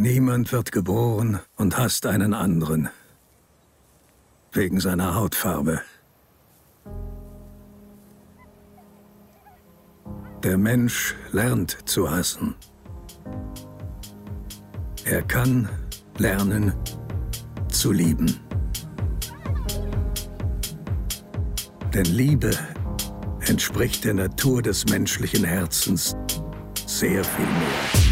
Niemand wird geboren und hasst einen anderen. Wegen seiner Hautfarbe. Der Mensch lernt zu hassen. Er kann lernen zu lieben. Denn Liebe entspricht der Natur des menschlichen Herzens sehr viel mehr.